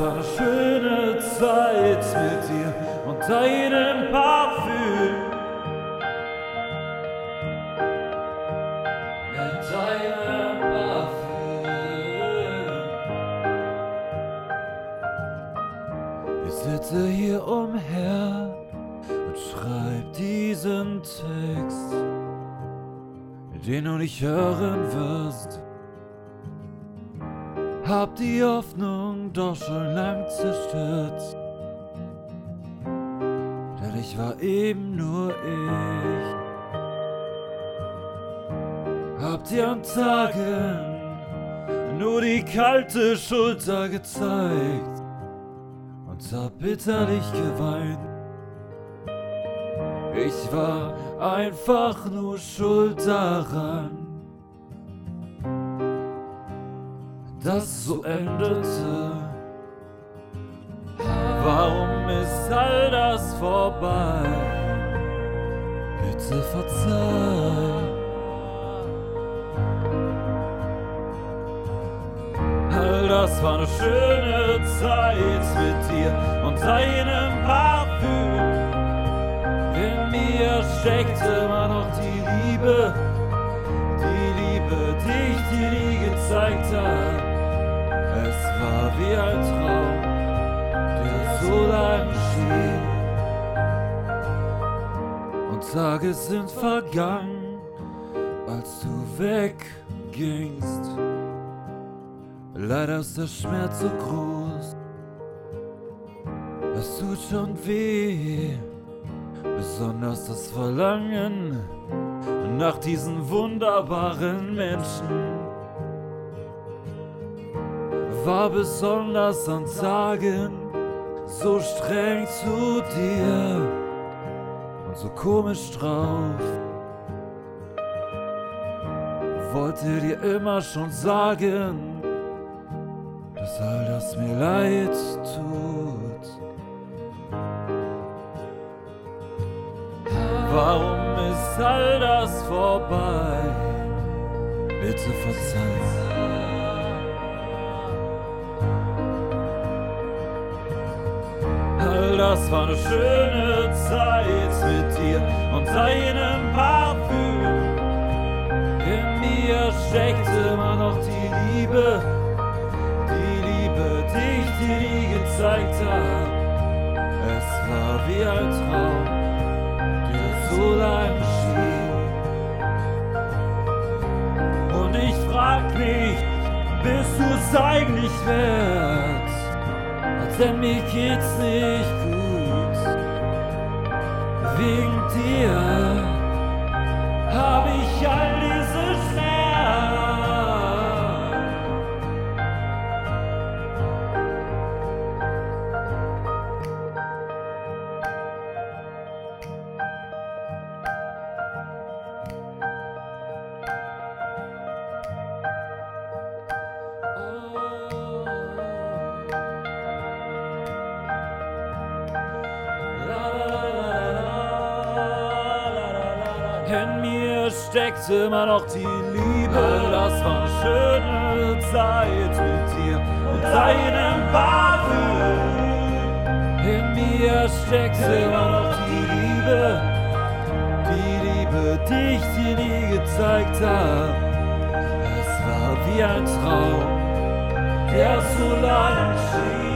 war eine schöne Zeit mit dir und deinem Parfüm. Mit deinem Parfüm. Ich sitze hier umher und schreib diesen Text, den du nicht hören wirst. Hab die Hoffnung doch schon lang zerstört. Denn ich war eben nur ich. Hab dir an Tagen nur die kalte Schulter gezeigt und hab bitterlich geweint. Ich war einfach nur schuld daran, dass so endete. Warum ist all das vorbei? Bitte verzeih. All das war eine schöne Zeit mit dir und deinem Parfüm. In mir steckt immer noch die Liebe, die Liebe, die ich dir nie gezeigt hab. Es war wie ein Traum, der so lang schien. Und Tage sind vergangen, als du weggingst. Leider ist der Schmerz so groß, es tut schon weh. Besonders das Verlangen nach diesen wunderbaren Menschen war besonders an Tagen so streng zu dir und so komisch drauf. Wollte dir immer schon sagen, dass all das mir leid tut. Warum ist all das vorbei? Bitte verzeih. Das war eine schöne Zeit mit dir und deinem Parfüm. In mir steckt immer noch die Liebe, die Liebe, die ich dir nie gezeigt hab. Es war wie ein Traum, der so lang schien. Und ich frag mich, bist du's eigentlich wert? Denn mir geht's nicht gut. Dir In mir steckt immer noch die Liebe, das war schöne Zeit mit dir und deinem Parfüm. In mir steckt immer noch die Liebe, die Liebe, die ich dir nie gezeigt hab. Es war wie ein Traum, der so lang schien.